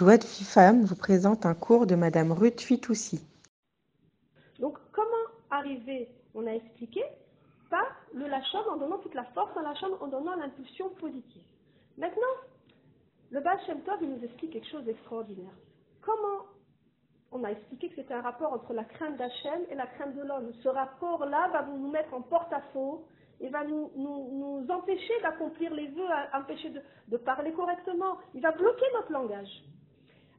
De Femme vous présente un cours de Madame Ruth Fitoussi. Donc, comment arriver On a expliqué par le lâchon en donnant toute la force à lâchon, en donnant l'impulsion positive. Maintenant, le Baal Shem Tov, il nous explique quelque chose d'extraordinaire. Comment on a expliqué que c'était un rapport entre la crainte d'Hachem et la crainte de l'homme? Ce rapport-là va nous mettre en porte-à-faux et va nous, nous, empêcher d'accomplir les vœux, empêcher de, de, parler correctement. Il va bloquer notre langage.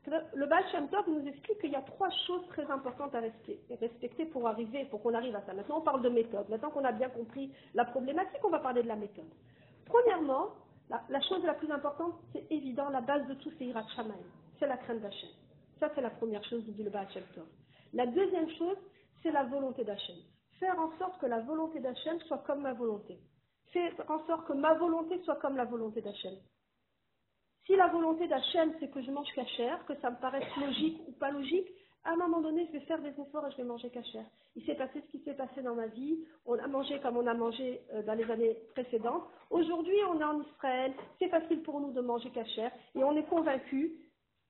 Le Baal Shem Tov nous explique qu'il y a trois choses très importantes à respecter pour arriver, pour qu'on arrive à ça. Maintenant, on parle de méthode. Maintenant qu'on a bien compris la problématique, on va parler de la méthode. Premièrement, la, chose la plus importante, c'est évident, la base de tout, c'est Irat C'est la crainte d'Hachem. Ça, c'est la première chose, dit le Baal Shem Tov. La deuxième chose, c'est la volonté d'Hachem. Faire en sorte que la volonté d'Hachem soit comme ma volonté. Faire en sorte que ma volonté soit comme la volonté d'Hachem. Si la volonté d'Hachem, c'est que je mange cachère, que ça me paraisse logique ou pas logique, à un moment donné, je vais faire des efforts et je vais manger cachère. Il s'est passé ce qui s'est passé dans ma vie. On a mangé comme on a mangé euh, dans les années précédentes. Aujourd'hui, on est en Israël. C'est facile pour nous de manger cachère et on est convaincu.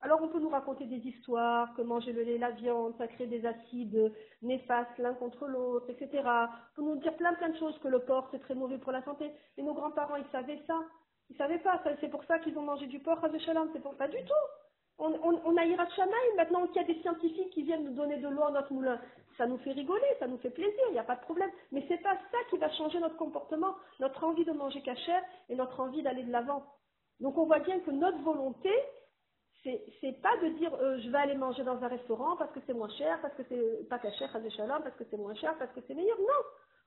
Alors, on peut nous raconter des histoires, que manger le lait, la viande, ça crée des acides néfastes l'un contre l'autre, etc. On peut nous dire plein plein de choses, que le porc, c'est très mauvais pour la santé. Mais nos grands-parents, ils savaient ça. Ils savaient pas, c'est pour ça qu'ils ont mangé du porc c'est pour pas du tout. On, a Irat maintenant qu'il y a des scientifiques qui viennent nous donner de l'eau à notre moulin. Ça nous fait rigoler, ça nous fait plaisir, il n'y a pas de problème. Mais c'est pas ça qui va changer notre comportement, notre envie de manger cachère et notre envie d'aller de l'avant. Donc on voit bien que notre volonté, c'est pas de dire euh, je vais aller manger dans un restaurant parce que c'est moins cher, parce que c'est pas cachère, parce que c'est moins cher, parce que c'est meilleur. Non,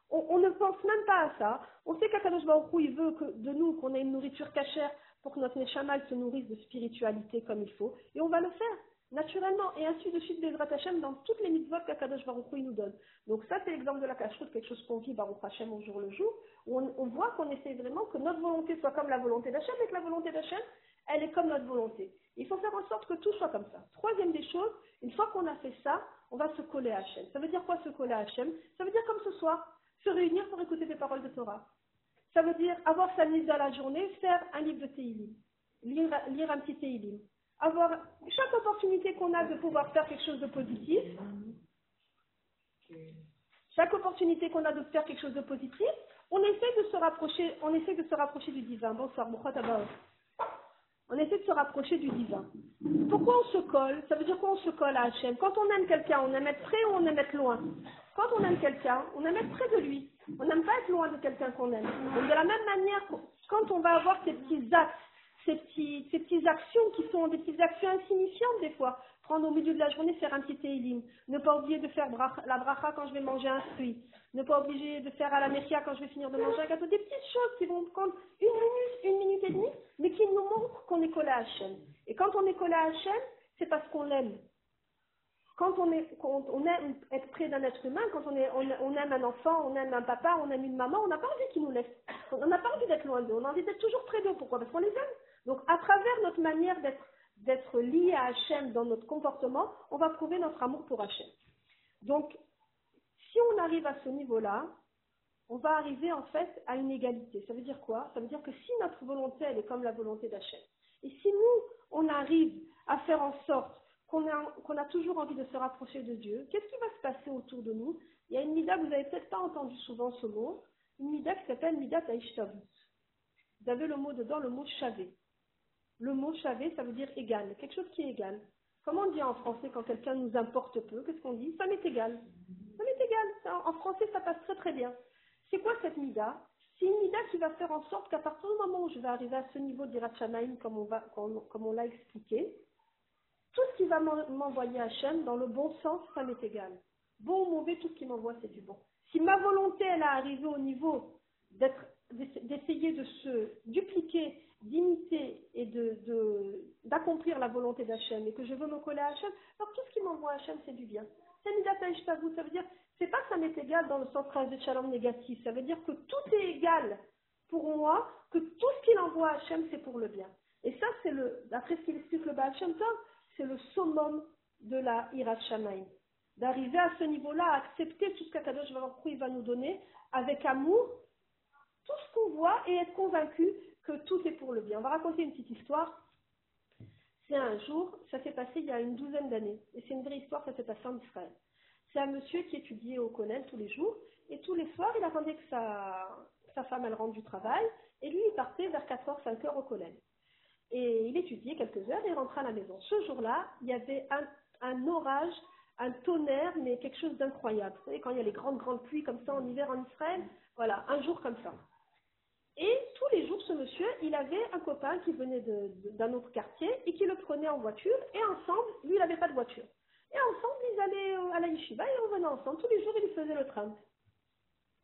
on, ne pense même pas à ça. On sait qu'Akadosh Baruch il veut que, de nous qu'on ait une nourriture cachère pour que notre Neshama se nourrisse de spiritualité comme il faut. Et on va le faire, naturellement. Et ainsi de suite, Bezrat Hashem, dans toutes les mitzvot qu'Akadosh Baruch il nous donne. Donc ça, c'est l'exemple de la cacheroute, quelque chose qu'on vit Baruch Hashem au jour le jour, où on, voit qu'on essaie vraiment que notre volonté soit comme la volonté d'Hachem et que la volonté d'Hachem, elle est comme notre volonté. Il faut faire en sorte que tout soit comme ça. Troisième des choses, une fois qu'on a fait ça, on va se coller à Hachem. Ça veut dire quoi se coller à Hachem? Ça veut dire comme ce soir, se réunir pour écouter des paroles de Torah. Ça veut dire avoir sa mise dans la journée, faire un livre de Teilim, lire, lire un petit Teilim. Avoir chaque opportunité qu'on a de pouvoir faire quelque chose de positif, chaque opportunité qu'on a de faire quelque chose de positif, on essaie de se rapprocher, on essaie de se rapprocher du divin. Bonsoir, On essaie de se rapprocher du divin. Pourquoi on se colle? Ça veut dire qu'on se colle à Hachem? Quand on aime quelqu'un, on aime être près ou on aime être loin? Quand on aime quelqu'un, on aime être près de lui. On n'aime pas être loin de quelqu'un qu'on aime. De la même manière, quand on va avoir ces petits actes, ces, ces petites actions qui sont des petites actions insignifiantes des fois, prendre au milieu de la journée, faire un petit télim, ne pas oublier de faire la bracha quand je vais manger un fruit, ne pas oublier de faire à la mercia quand je vais finir de manger un gâteau, des petites choses qui vont prendre une minute, une minute et demie, mais qui nous montrent qu'on est collé à Hachem. Et quand on est collé à Hachem, c'est parce qu'on l'aime quand on, est, on aime être près d'un être humain, quand on, est, on, aime un enfant, on aime un papa, on aime une maman, on n'a pas envie qu'ils nous laissent. On n'a pas envie d'être loin d'eux, on a envie d'être toujours près d'eux. Pourquoi? Parce qu'on les aime. Donc, à travers notre manière d'être, d'être lié à Hachem dans notre comportement, on va prouver notre amour pour Hachem. Donc, si on arrive à ce niveau-là, on va arriver en fait à une égalité. Ça veut dire quoi? Ça veut dire que si notre volonté, elle est comme la volonté d'Hachem, et si nous, on arrive à faire en sorte qu'on a, toujours envie de se rapprocher de Dieu, qu'est-ce qui va se passer autour de nous? Il y a une mida, vous n'avez peut-être pas entendu souvent ce mot, une mida qui s'appelle mida taïshtavut. Vous avez le mot dedans, le mot chavé. Le mot chavé, ça veut dire égal, quelque chose qui est égal. Comment on dit en français quand quelqu'un nous importe peu Qu'est-ce qu'on dit? Ça m'est égal. Ça m'est égal. En français, ça passe très très bien. C'est quoi cette mida C'est une mida qui va faire en sorte qu'à partir du moment où je vais arriver à ce niveau d'Irachanaïm, comme comme on l'a expliqué, tout ce qui va m'envoyer Hachem, dans le bon sens, ça m'est égal. Bon ou mauvais, tout ce qui m'envoie, c'est du bon. Si ma volonté, elle a arrivé au niveau d'essayer de se dupliquer, d'imiter et d'accomplir la volonté d'Hachem et que je veux me coller à Hachem, alors tout ce qui m'envoie Hachem, c'est du bien. C'est Midataï ça veut dire, c'est pas ça m'est égal dans le sens de Shalom négatif, ça veut dire que tout est égal pour moi, que tout ce qu'il envoie à Hachem, c'est pour le bien. Et ça, c'est le, d'après ce qu'il explique le Baal Shem c'est le summum de la Hirat. D'arriver à ce niveau-là, à accepter tout ce qu'Akadosh va nous donner avec amour, tout ce qu'on voit et être convaincu que tout est pour le bien. On va raconter une petite histoire. c'est un jour, ça s'est passé il y a une douzaine d'années, et c'est une vraie histoire, ça s'est passé en Israël. C'est un monsieur qui étudiait au collège tous les jours, et tous les soirs, il attendait que sa, femme elle rentre du travail, et lui, il partait vers 4h, 5h au collège. Et il étudiait quelques heures et rentrait à la maison. Ce jour-là, il y avait un, un orage, un tonnerre, mais quelque chose d'incroyable. Vous savez, quand il y a les grandes, grandes pluies comme ça en hiver en Israël, voilà, un jour comme ça. Et tous les jours, ce monsieur, il avait un copain qui venait d'un autre quartier et qui le prenait en voiture. Et ensemble, lui, il n'avait pas de voiture. Et ensemble, ils allaient à la yeshiva et revenaient ensemble. Tous les jours, ils faisaient le train.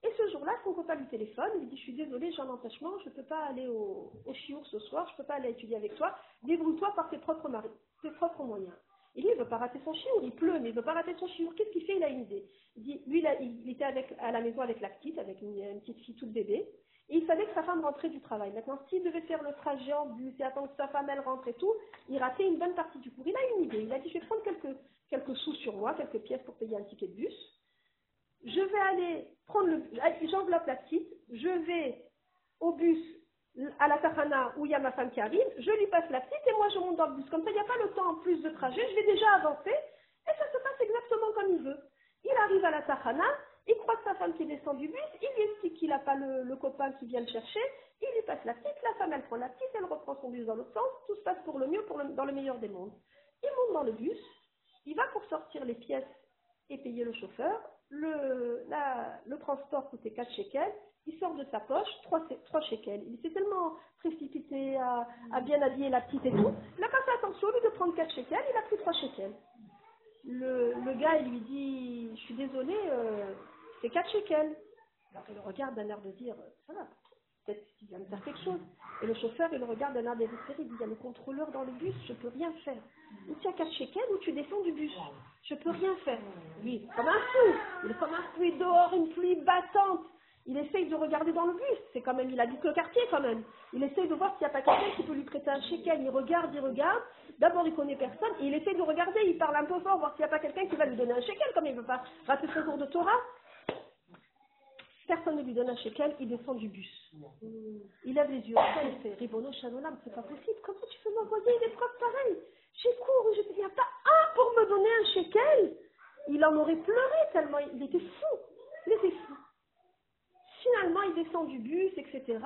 Et ce jour-là, son copain lui téléphone, il lui dit Je suis désolé, j'ai un empêchement, je ne peux pas aller au, au chiour ce soir, je ne peux pas aller étudier avec toi. Débrouille-toi par tes propres, moyens. Et lui, il ne veut pas rater son chiour, il pleut, mais il ne veut pas rater son chiour. Qu'est-ce qu'il fait? Il a une idée. Il dit, lui, il, était à la maison avec la petite, avec une, une petite fille toute bébé, il savait que sa femme rentrait du travail. Maintenant, s'il devait faire le trajet en bus et attendre que sa femme elle rentre et tout, il ratait une bonne partie du cours. Il a une idée. Il a dit, je vais prendre quelques, quelques sous sur moi, quelques pièces pour payer un ticket de bus. Je vais aller prendre le, j'enveloppe la petite, je vais au bus à la Tahana où il y a ma femme qui arrive, je lui passe la petite et moi je monte dans le bus. Comme ça, il n'y a pas le temps en plus de trajet, je vais déjà avancer et ça se passe exactement comme il veut. Il arrive à la Tahana, il croise sa femme qui descend du bus, il lui explique qu'il n'a pas le, copain qui vient le chercher, il lui passe la petite, la femme elle prend la petite, elle reprend son bus dans l'autre sens, tout se passe pour le mieux, dans le meilleur des mondes. Il monte dans le bus, il va pour sortir les pièces et payer le chauffeur. Le, transport coûtait 4 shekels. Il sort de sa poche 3, 3 shekels. Il s'est tellement précipité à, bien habiller la petite et tout. Il n'a pas fait attention, au lieu de prendre 4 shekels, il a pris 3 shekels. Le, le gars, il lui dit Je suis désolé, euh, c'est 4 shekels. Alors il regarde d'un air de dire Ça va, peut-être qu'il vient de faire quelque chose. Et le chauffeur, il regarde d'un air désespéré. Il dit Il y a le contrôleur dans le bus, je peux rien faire. Ou tu as 4 shekels ou tu descends du bus. Je peux rien faire. Lui, comme un fou. Il est comme un fou, dehors, une pluie battante. Il essaye de regarder dans le bus. C'est quand même, il habite le quartier quand même. Il essaye de voir s'il n'y a pas quelqu'un qui peut lui prêter un shekel. Il regarde, il regarde. D'abord, il connaît personne. Il essaye de regarder. Il parle un peu fort, voir s'il n'y a pas quelqu'un qui va lui donner un shekel, comme il ne veut pas rater son cours de Torah. Personne ne lui donne un shekel, il descend du bus. Il lève les yeux au ciel et fait Ribono Shalom, c'est pas possible. Comment tu peux m'envoyer une épreuve pareille J'ai cours, je- il n'y a pas un pour me donner un shekel. Il en aurait pleuré tellement il était fou. Il était fou. Finalement, il descend du bus, etc.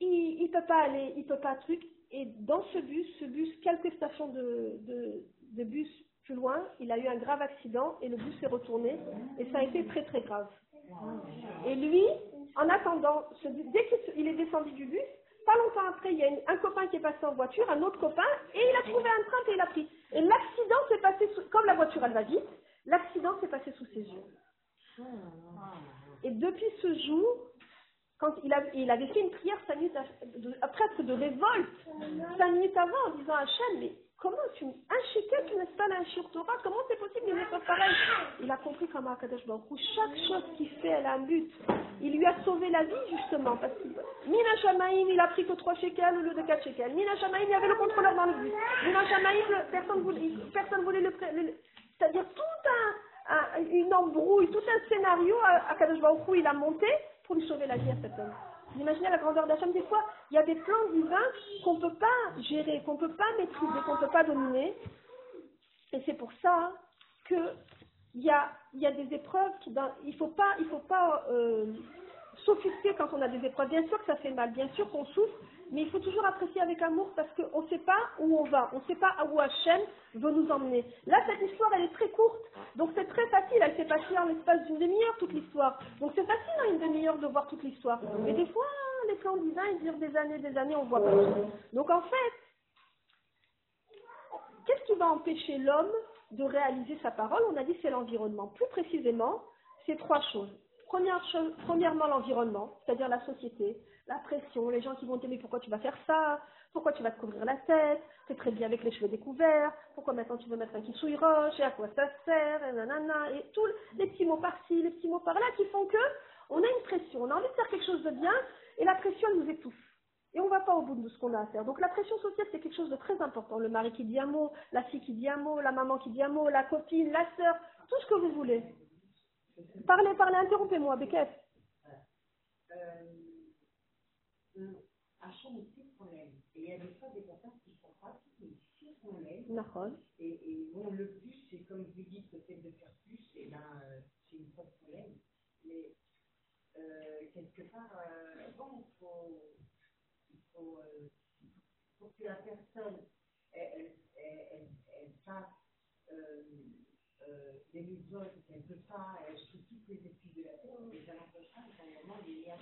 Il ne peut pas aller, il peut pas truc. Et dans ce bus, ce bus, quelques stations de, de, de bus plus loin, il a eu un grave accident et le bus s'est retourné et ça a été très très grave. Et lui, en attendant, dès qu'il est descendu du bus, pas longtemps après, il y a un copain qui est passé en voiture, un autre copain, et il a trouvé un train et il a pris. Et l'accident s'est passé, sous- comme la voiture elle va vite, l'accident s'est passé sous ses yeux. Et depuis ce jour, quand il, avait fait une prière cinq minutes, à- de- presque de révolte, cinq minutes avant, en disant à Hachem, comment tu, comment c'est possible une épreuve pareille Il a compris comment Akadosh Baruch chaque chose qu'il fait, elle a un but. Il lui a sauvé la vie, justement, parce que Mina Shamaïm, il a pris que 3 shekels au lieu de 4 shekels. Mina Shamaïm, il y avait le contrôleur dans le bus. Mina Shamaïm, le- personne voulait, personne voulait le, le- c'est-à-dire tout un, un- une embrouille, tout un scénario, à, à Kadosh Baruch il a monté pour lui sauver la vie à cet homme. Vous imaginez la grandeur d'Hachem Des fois, il y a des plans divins qu'on ne peut pas gérer, qu'on ne peut pas maîtriser, qu'on ne peut pas dominer. Et c'est pour ça que il y a, y des épreuves il faut pas, il faut pas euh, s'offusquer quand on a des épreuves. Bien sûr que ça fait mal, bien sûr qu'on souffre, mais il faut toujours apprécier avec amour parce qu'on ne sait pas où on va, on ne sait pas où Hachem veut nous emmener. Là, cette histoire, elle est très courte, donc c'est très facile, elle s'est passée en l'espace d'une demi-heure, toute l'histoire. Donc c'est facile en une demi-heure de voir toute l'histoire. Mais des fois, les plans divins, ils durent des années, des années, on voit pas. Donc en fait, Qu'est-ce qui va empêcher l'homme de réaliser sa parole? On a dit c'est l'environnement. Plus précisément, c'est trois choses. Première chose- premièrement, l'environnement, c'est-à-dire la société, la pression, les gens qui vont t'aimer, pourquoi tu vas faire ça? Pourquoi tu vas te couvrir la tête? T'es très bien avec les cheveux découverts Pourquoi maintenant tu veux mettre un kitsouille roche? Et à quoi ça sert? Et nanana Et tous les petits mots par-ci, les petits mots par-là qui font que on a une pression, on a envie de faire quelque chose de bien et la pression elle nous étouffe. Et on ne va pas au bout de ce qu'on a à faire. Donc la pression sociale, c'est quelque chose de très important. Le mari qui dit un mot, la fille qui dit un mot, la maman qui dit un mot, la copine, la sœur, tout ce que vous voulez. Parlez, parlez, interrompez-moi, Beckett. euh, Et il y a des fois des personnes qui font Nahon. Et, et bon, le plus, c'est comme vous dites, le fait de faire plus, et ben, euh, c'est une fausse problème. Mais euh, quelque part, euh, bon, il faut, il faut, euh, faut que la personne, elle, elle, elle, elle, elle fasse euh, euh, des mitzvot qu'elle ne peut pas, elle suit toutes les études de la terre, mais ça n'empêche pas qu'à un moment, il y a.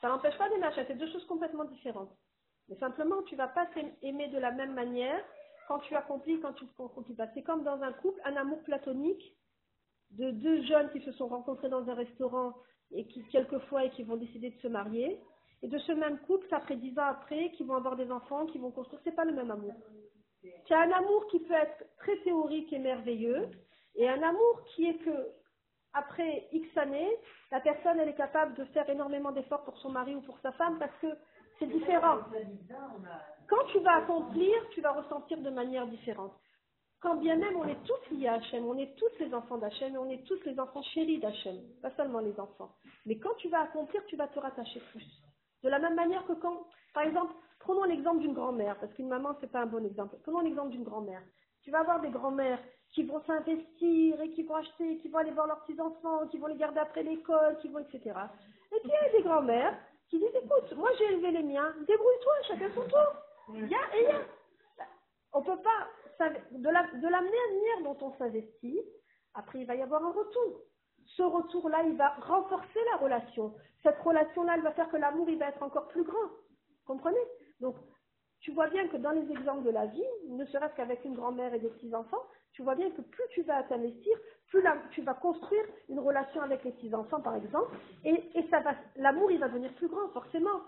Ça n'empêche pas d'aimer Hachem, c'est deux choses complètement différentes. Mais simplement, tu vas pas t'aimer de la même manière quand tu accomplis, quand tu ne accomplis pas. C'est comme dans un couple, un amour platonique de deux jeunes qui se sont rencontrés dans un restaurant et qui, quelquefois, et qui vont décider de se marier. Et de ce même couple, après dix ans après, qui vont avoir des enfants, qui vont construire, c'est pas le même amour. C'est un amour qui peut être très théorique et merveilleux, et un amour qui est que, après X années, la personne, elle est capable de faire énormément d'efforts pour son mari ou pour sa femme parce que c'est différent. Quand tu vas accomplir, tu vas ressentir de manière différente. Quand bien même on est tous liés à Hachem, on est tous les enfants d'Hachem et on est tous les enfants chéris d'Hachem, pas seulement les enfants. Mais quand tu vas accomplir, tu vas te rattacher plus. De la même manière que quand, par exemple, prenons l'exemple d'une grand-mère, parce qu'une maman, c'est pas un bon exemple. Prenons l'exemple d'une grand-mère. Tu vas avoir des grand-mères qui vont s'investir et qui vont acheter, qui vont aller voir leurs petits-enfants, qui vont les garder après l'école, qui vont, etc. Et puis il y a des grand-mères qui disent, écoute, moi j'ai élevé les miens, débrouille-toi, chacun son tour. Il y a et il y a. On peut pas, de la, de la manière dont on s'investit, après il va y avoir un retour. Ce retour-là, il va renforcer la relation. Cette relation-là, elle va faire que l'amour, il va être encore plus grand. Comprenez? Donc, tu vois bien que dans les exemples de la vie, ne serait-ce qu'avec une grand-mère et des petits-enfants, tu vois bien que plus tu vas t'investir, plus la- tu vas construire une relation avec les petits-enfants, par exemple, et, et ça va, l'amour, il va devenir plus grand, forcément.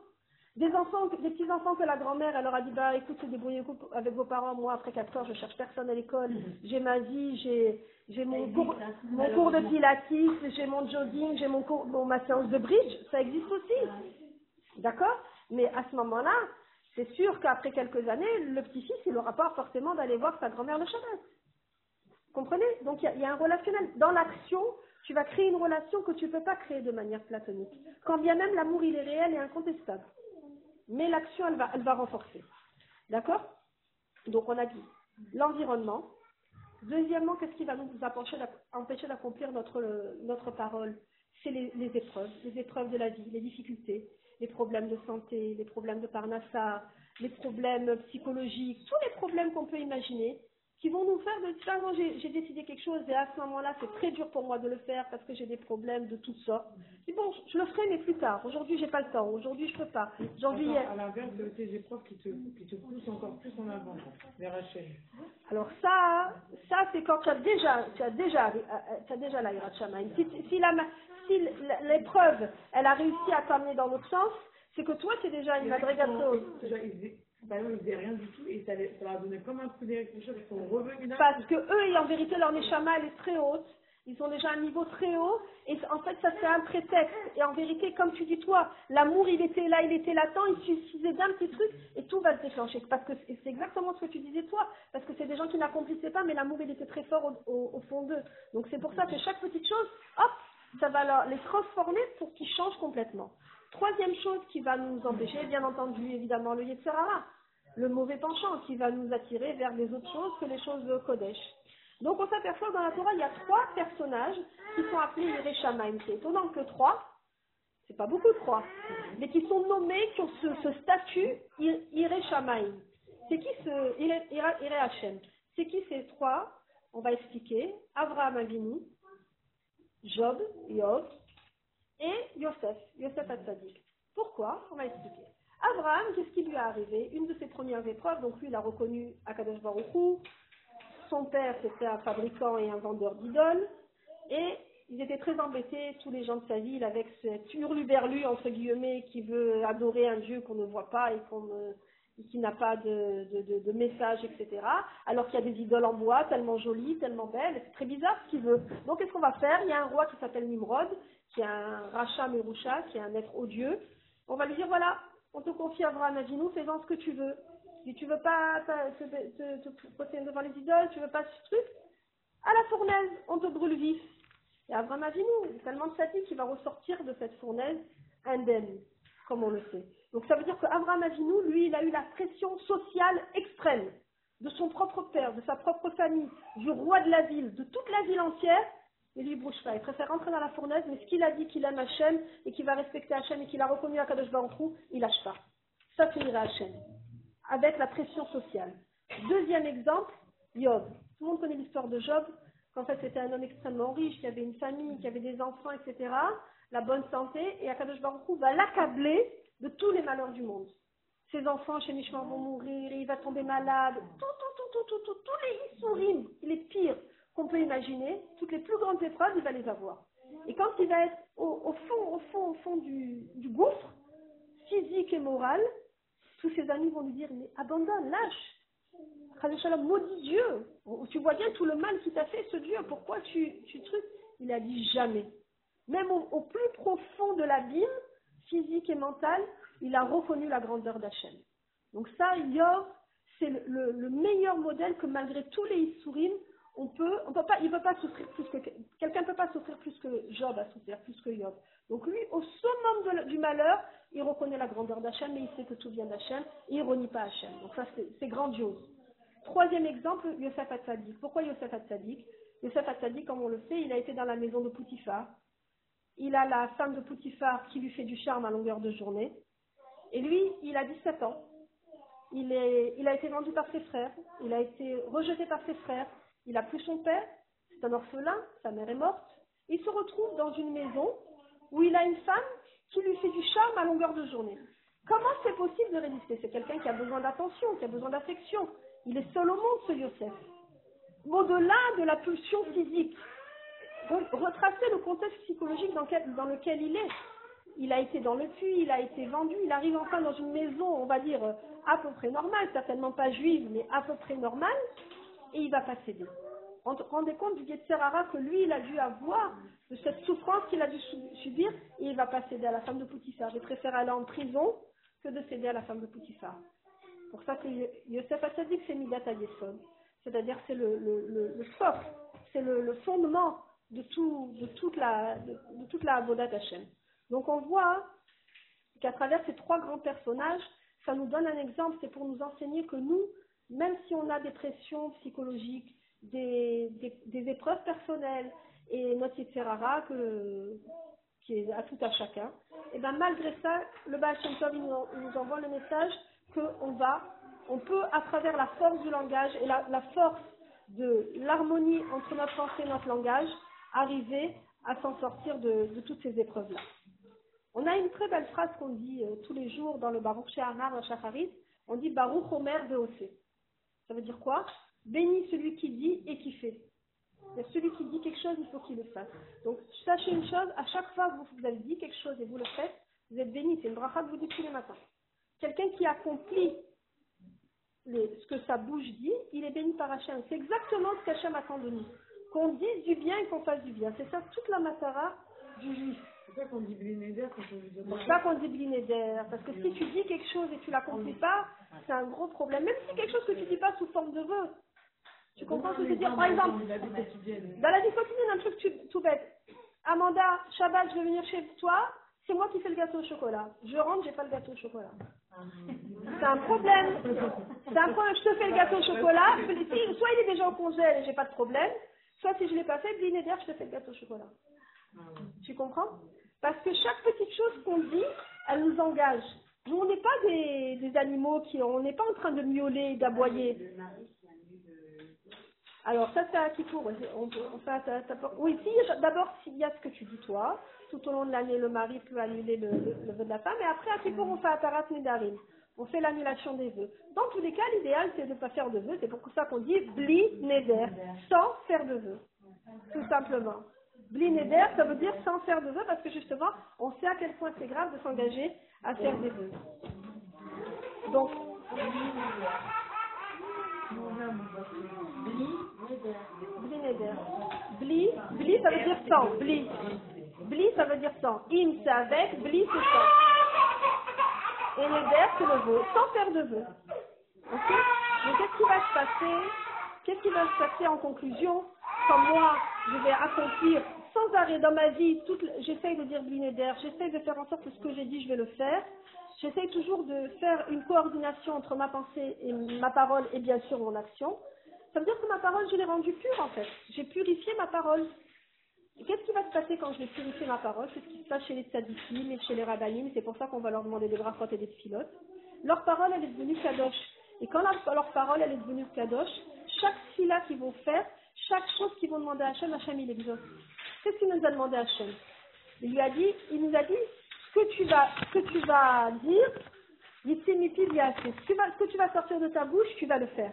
Des enfants, des petits-enfants que la grand-mère, elle leur a dit, bah, écoute, débrouillez-vous avec vos parents, moi, après 4 heures, je cherche personne à l'école, j'ai ma vie, j'ai, j'ai mon cours, mon cours de pilates, j'ai mon jogging, j'ai mon cours, bon, ma séance de bridge, ça existe aussi. D'accord? Mais à ce moment-là, c'est sûr qu'après quelques années, le petit-fils, il n'aura pas forcément d'aller voir sa grand-mère le Shabbat. Comprenez? Donc il y, a- un relationnel. Dans l'action, tu vas créer une relation que tu ne peux pas créer de manière platonique. Quand bien même l'amour, il est réel et incontestable. Mais l'action, elle va, renforcer. D'accord? Donc on a dit l'environnement. Deuxièmement, qu'est-ce qui va nous empêcher d'ac- empêcher d'accomplir notre, parole? C'est les épreuves, les épreuves de la vie, les difficultés, les problèmes de santé, les problèmes de parnassa, les problèmes psychologiques, tous les problèmes qu'on peut imaginer, qui vont nous faire de moi, j'ai décidé quelque chose et à ce moment-là, c'est très dur pour moi de le faire parce que j'ai des problèmes de toutes sortes. Et bon, je le ferai, mais plus tard. Aujourd'hui, j'ai pas le temps. Aujourd'hui, je peux pas. Aujourd'hui, à l'inverse de ces épreuves qui te, qui te poussent encore plus en avant, vers Hachem. Alors ça, ça c'est quand tu as déjà, tu as déjà, euh, euh, tu as déjà la Hirat Shamayim. Si, si la si l'épreuve, elle a réussi à t'amener dans l'autre sens, c'est que toi, tu es déjà une madrigato. Par exemple, ils faisaient rien du tout et ça, ça leur a donné comme un coup d'électricité, ils sont revenus là. Parce que eux, en vérité, leur neshama, elle est très haute. Ils ont déjà un niveau très haut. Et en fait, ça, c'est un prétexte. Et en vérité, comme tu dis toi, l'amour, il était là, il était latent. Il suffisait d'un petit truc et tout va se déclencher. Parce que c'est c'est exactement ce que tu disais toi. Parce que c'est des gens qui n'accomplissaient pas, mais l'amour, il était très fort au, au- au fond d'eux. Donc c'est pour ça que chaque petite chose, hop, ça va les transformer pour qu'ils changent complètement. Troisième chose qui va nous empêcher, bien entendu, évidemment, le Yetzirara, le mauvais penchant qui va nous attirer vers les autres choses que les choses de Kodesh. Donc on s'aperçoit dans la Torah, il y a trois personnages qui sont appelés Yereshamaim. C'est étonnant que trois, c'est pas beaucoup trois, mais qui sont nommés, qui ont ce, ce statut Yereshamaim. C'est qui ce Yere Hashem? C'est qui ces trois? On va expliquer. Avraham Avinu, Job, Yod, et Yosef, Yosef Hatzadik. Pourquoi? On va expliquer. Abraham, qu'est-ce qui lui est arrivé? Une de ses premières épreuves, donc lui, il a reconnu Akadosh Baruch Hu. Son père, c'était un fabricant et un vendeur d'idoles. Et ils étaient très embêtés, tous les gens de sa ville, avec cet hurluberlu, entre guillemets, qui veut adorer un Dieu qu'on ne voit pas et qu'on ne- qui n'a pas de, de, de- de message, etc. Alors qu'il y a des idoles en bois, tellement jolies, tellement belles, c'est très bizarre ce qu'il veut. Donc qu'est-ce qu'on va faire? Il y a un roi qui s'appelle Nimrod, qui est un Racha Merusha, qui est un être odieux. On va lui dire, voilà, on te confie Abraham Avinu, fais-en ce que tu veux. Si tu veux pas te, te, devant les idoles, tu veux pas ce truc, à la fournaise, on te brûle vif. Et Abraham Avinu, tellement sadique qu'il va ressortir de cette fournaise indemne. comme on le sait. Donc ça veut dire qu'Abraham Avinu, lui, il a eu la pression sociale extrême de son propre père, de sa propre famille, du roi de la ville, de toute la ville entière, et lui, il bouge pas. Il préfère rentrer dans la fournaise, mais ce qu'il a dit qu'il aime Hachem et qu'il va respecter Hachem et qu'il a reconnu à Kadosh Baruch Hu, il lâche pas. Ça, c'est Hachem. Avec la pression sociale. Deuxième exemple, Job. Tout le monde connaît l'histoire de Job, qu'en fait c'était un homme extrêmement riche, qui avait une famille, qui avait des enfants, etc. La bonne santé, et Akadosh Baruch Hu va l'accabler de tous les malheurs du monde. Ses enfants chez Mishmar vont mourir, il va tomber malade, tout, tout, tout, tout, tout, tous les issourim, les pires qu'on peut imaginer, toutes les plus grandes épreuves, il va les avoir. Et quand il va être au, fond, au fond, au fond du, gouffre, physique et moral, tous ses amis vont lui dire, mais abandonne, lâche, maudit Dieu. Tu vois bien tout le mal qu'il t'a fait, ce Dieu. Pourquoi tu, tu trucs Il a dit jamais. Même au, au plus profond de l'abîme, physique et mental, il a reconnu la grandeur d'Hachem. Donc ça, Yov, c'est le, le, le meilleur modèle que malgré tous les Issourim, on peut, on peut pas, il pas souffrir plus que quelqu'un peut pas souffrir plus que Job a souffert plus que Job. Donc lui, au summum du malheur, il reconnaît la grandeur d'Hachem, mais il sait que tout vient d'Hachem, et il renie pas Hachem. Donc ça, c'est c'est grandiose. Troisième exemple, Yosef Hatzadik. Pourquoi Yosef Hatzadik? Yosef Hatzadik, comme on le sait, il a été dans la maison de Poutifar. Il a la femme de Poutifar qui lui fait du charme à longueur de journée. Et lui, il a 17 ans. Il, a été vendu par ses frères. Il a été rejeté par ses frères. Il a plus son père. C'est un orphelin. Sa mère est morte. Il se retrouve dans une maison où il a une femme qui lui fait du charme à longueur de journée. Comment c'est possible de résister? C'est quelqu'un qui a besoin d'attention, qui a besoin d'affection. Il est seul au monde, ce Yosef. Au-delà de la pulsion physique, retracer le contexte psychologique dans, quel- dans lequel il est. Il a été dans le puits, il a été vendu, il arrive enfin dans une maison, on va dire, à peu près normale, certainement pas juive, mais à peu près normale, et il va pas céder. Rend- Rendez compte du Yetzerara que lui, il a dû avoir, de cette souffrance qu'il a dû su- subir, et il va pas céder à la femme de Poutifar. Il préfère aller en prison que de céder à la femme de Poutifar. pour ça que Yo- Yosef Hatzadik, c'est Midat Yesod. C'est-à-dire, c'est le, le, le, le socle, c'est le fondement de, tout, de toute la, de, de Hashem. Donc, on voit qu'à travers ces trois grands personnages, ça nous donne un exemple, c'est pour nous enseigner que nous, même si on a des pressions psychologiques, des, des, épreuves personnelles et notre Yitzhara que qui est à tout à chacun, et ben malgré ça, le Baal Shem nous, nous envoie le message qu'on va, on peut, à travers la force du langage et la, la force de l'harmonie entre notre pensée et notre langage, arriver à s'en sortir de, toutes ces épreuves-là. On a une très belle phrase qu'on dit euh, tous les jours dans le Baruch She'amar à Shacharit, on dit Baruch Omer Veose. Ça veut dire quoi? Béni celui qui dit et qui fait. Celui qui dit quelque chose, il faut qu'il le fasse. Donc, sachez une chose, à chaque fois que vous, avez dit quelque chose et vous le faites, vous êtes béni. C'est une bracha que vous dites tous les matins. Quelqu'un qui accomplit ce que sa bouche dit, il est béni par Hachem. C'est exactement ce qu'Hachem attend de nous. Qu'on dise du bien et qu'on fasse du bien. C'est ça toute la matara du juif. C'est ça qu'on dit Blinéder quand on lui C'est ça qu'on dit blinéder. Parce que si tu dis quelque chose et tu l'accomplis pas, c'est un gros problème. Même si c'est quelque chose que tu dis pas sous forme de vœu. Tu comprends ce que je veux dire? Par exemple, dans la vie quotidienne, un truc tout- bête. Amanda, Shabbat, je vais venir chez toi. C'est moi qui fais le gâteau au chocolat. Je rentre, j'ai pas le gâteau au chocolat. C'est un problème. C'est un problème. Je te fais le gâteau au chocolat. Soit il est déjà au congèle et j'ai pas de problème. Soit si je l'ai pas fait, blinéder, je te fais le gâteau au chocolat. Tu comprends? Parce que chaque petite chose qu'on dit, elle nous engage. Nous, on n'est pas des, des animaux qui, on n'est pas en train de miauler, d'aboyer. Alors ça, c'est à Kippour. ouais. On, ta- ta- Oui, si, d'abord, s'il y a ce que tu dis toi, tout au long de l'année, le mari peut annuler le, le, le vœu de la femme, et après, à Kippour, on fait Atarat Nedarim. On fait l'annulation des vœux. Dans tous les cas, l'idéal, c'est de ne pas faire de vœux. C'est pour ça qu'on dit bli neder, sans faire de vœux. Tout simplement. Bli neder, ça veut dire sans faire de vœux, parce que justement, on sait à quel point c'est grave de s'engager à faire des vœux. Donc, Bli neder. Bli, bli, ça veut dire sans. Bli. Bli, ça veut dire sans. In, c'est avec. Bli, c'est sans. Et neder, c'est le vœu. Sans faire de vœu. Ok Donc, qu'est-ce qui va se passer Qu'est-ce qui va se passer en conclusion Quand moi, je vais accomplir sans arrêt dans ma vie, j'essaye de dire d'air, j'essaye de faire en sorte que ce que j'ai dit, je vais le faire. J'essaye toujours de faire une coordination entre ma pensée et ma parole et bien sûr mon action. Ça veut dire que ma parole, je l'ai rendue pure en fait. J'ai purifié ma parole. Qu'est-ce qui va se passer quand je vais purifier ma parole? C'est ce qui se passe chez les tzadikim et chez les rabbinim. C'est pour ça qu'on va leur demander des brachot et des tfilotes. Leur parole, elle est devenue kadosh. Et quand leur, parole, elle est devenue kadosh, chaque fila qu'ils vont faire, chaque chose qu'ils vont demander à Hachem, Hachem, il exauce. Qu'est-ce qu'il nous a demandé Hachem? Il lui a dit, il nous a dit, ce que tu vas, ce que tu vas dire, ce que tu vas sortir de ta bouche, tu vas le faire.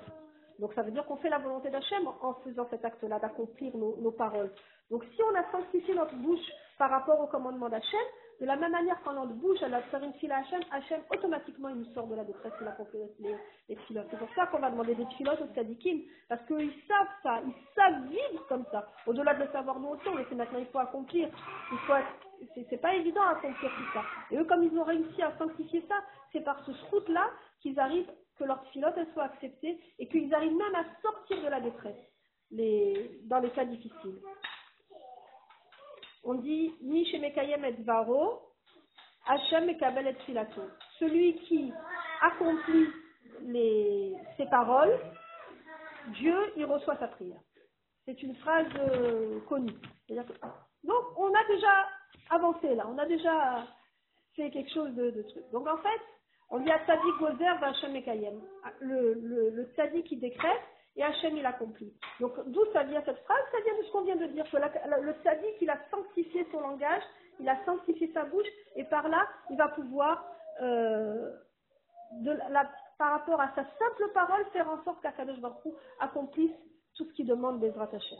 Donc ça veut dire qu'on fait la volonté d'Hachem en faisant cet acte-là, d'accomplir nos, paroles. Donc si on a sanctifié notre bouche par rapport au commandement d'Hachem, de la même manière quand notre bouche elle a faire une file à Hachem, Hachem automatiquement il nous sort de la détresse, il accomplit les, les filotes. C'est pour ça qu'on va demander des filotes aux tzadikim, parce qu'ils savent ça, ils savent vivre comme ça. Au-delà de le savoir nous aussi, le sait maintenant, il faut accomplir. Il faut c'est, c'est pas évident à accomplir tout ça. Et eux, comme ils ont réussi à sanctifier ça, c'est par ce route-là qu'ils arrivent, que leur filote elle soit acceptée et qu'ils arrivent même à sortir de la détresse dans les cas difficiles. On dit Mekayem. Celui qui accomplit ses paroles, Dieu, il reçoit sa prière. C'est une phrase euh, connue. Donc, on a déjà avancé là, on a déjà fait quelque chose de, de truc. Donc, en fait, on dit à Tzadik Gozer Hachem Mekayem. Le, le, le Tzadik qui décrète et Hachem il accomplit. Donc, d'où ça vient cette phrase Ça vient de ce qu'on vient de dire, que le Tzadik il a sanctifié son langage, il a sanctifié sa bouche, et par là, il va pouvoir, euh, par rapport à sa simple parole, faire en sorte qu'Akadosh Baruch accomplisse tout ce qu'il demande des Hachem.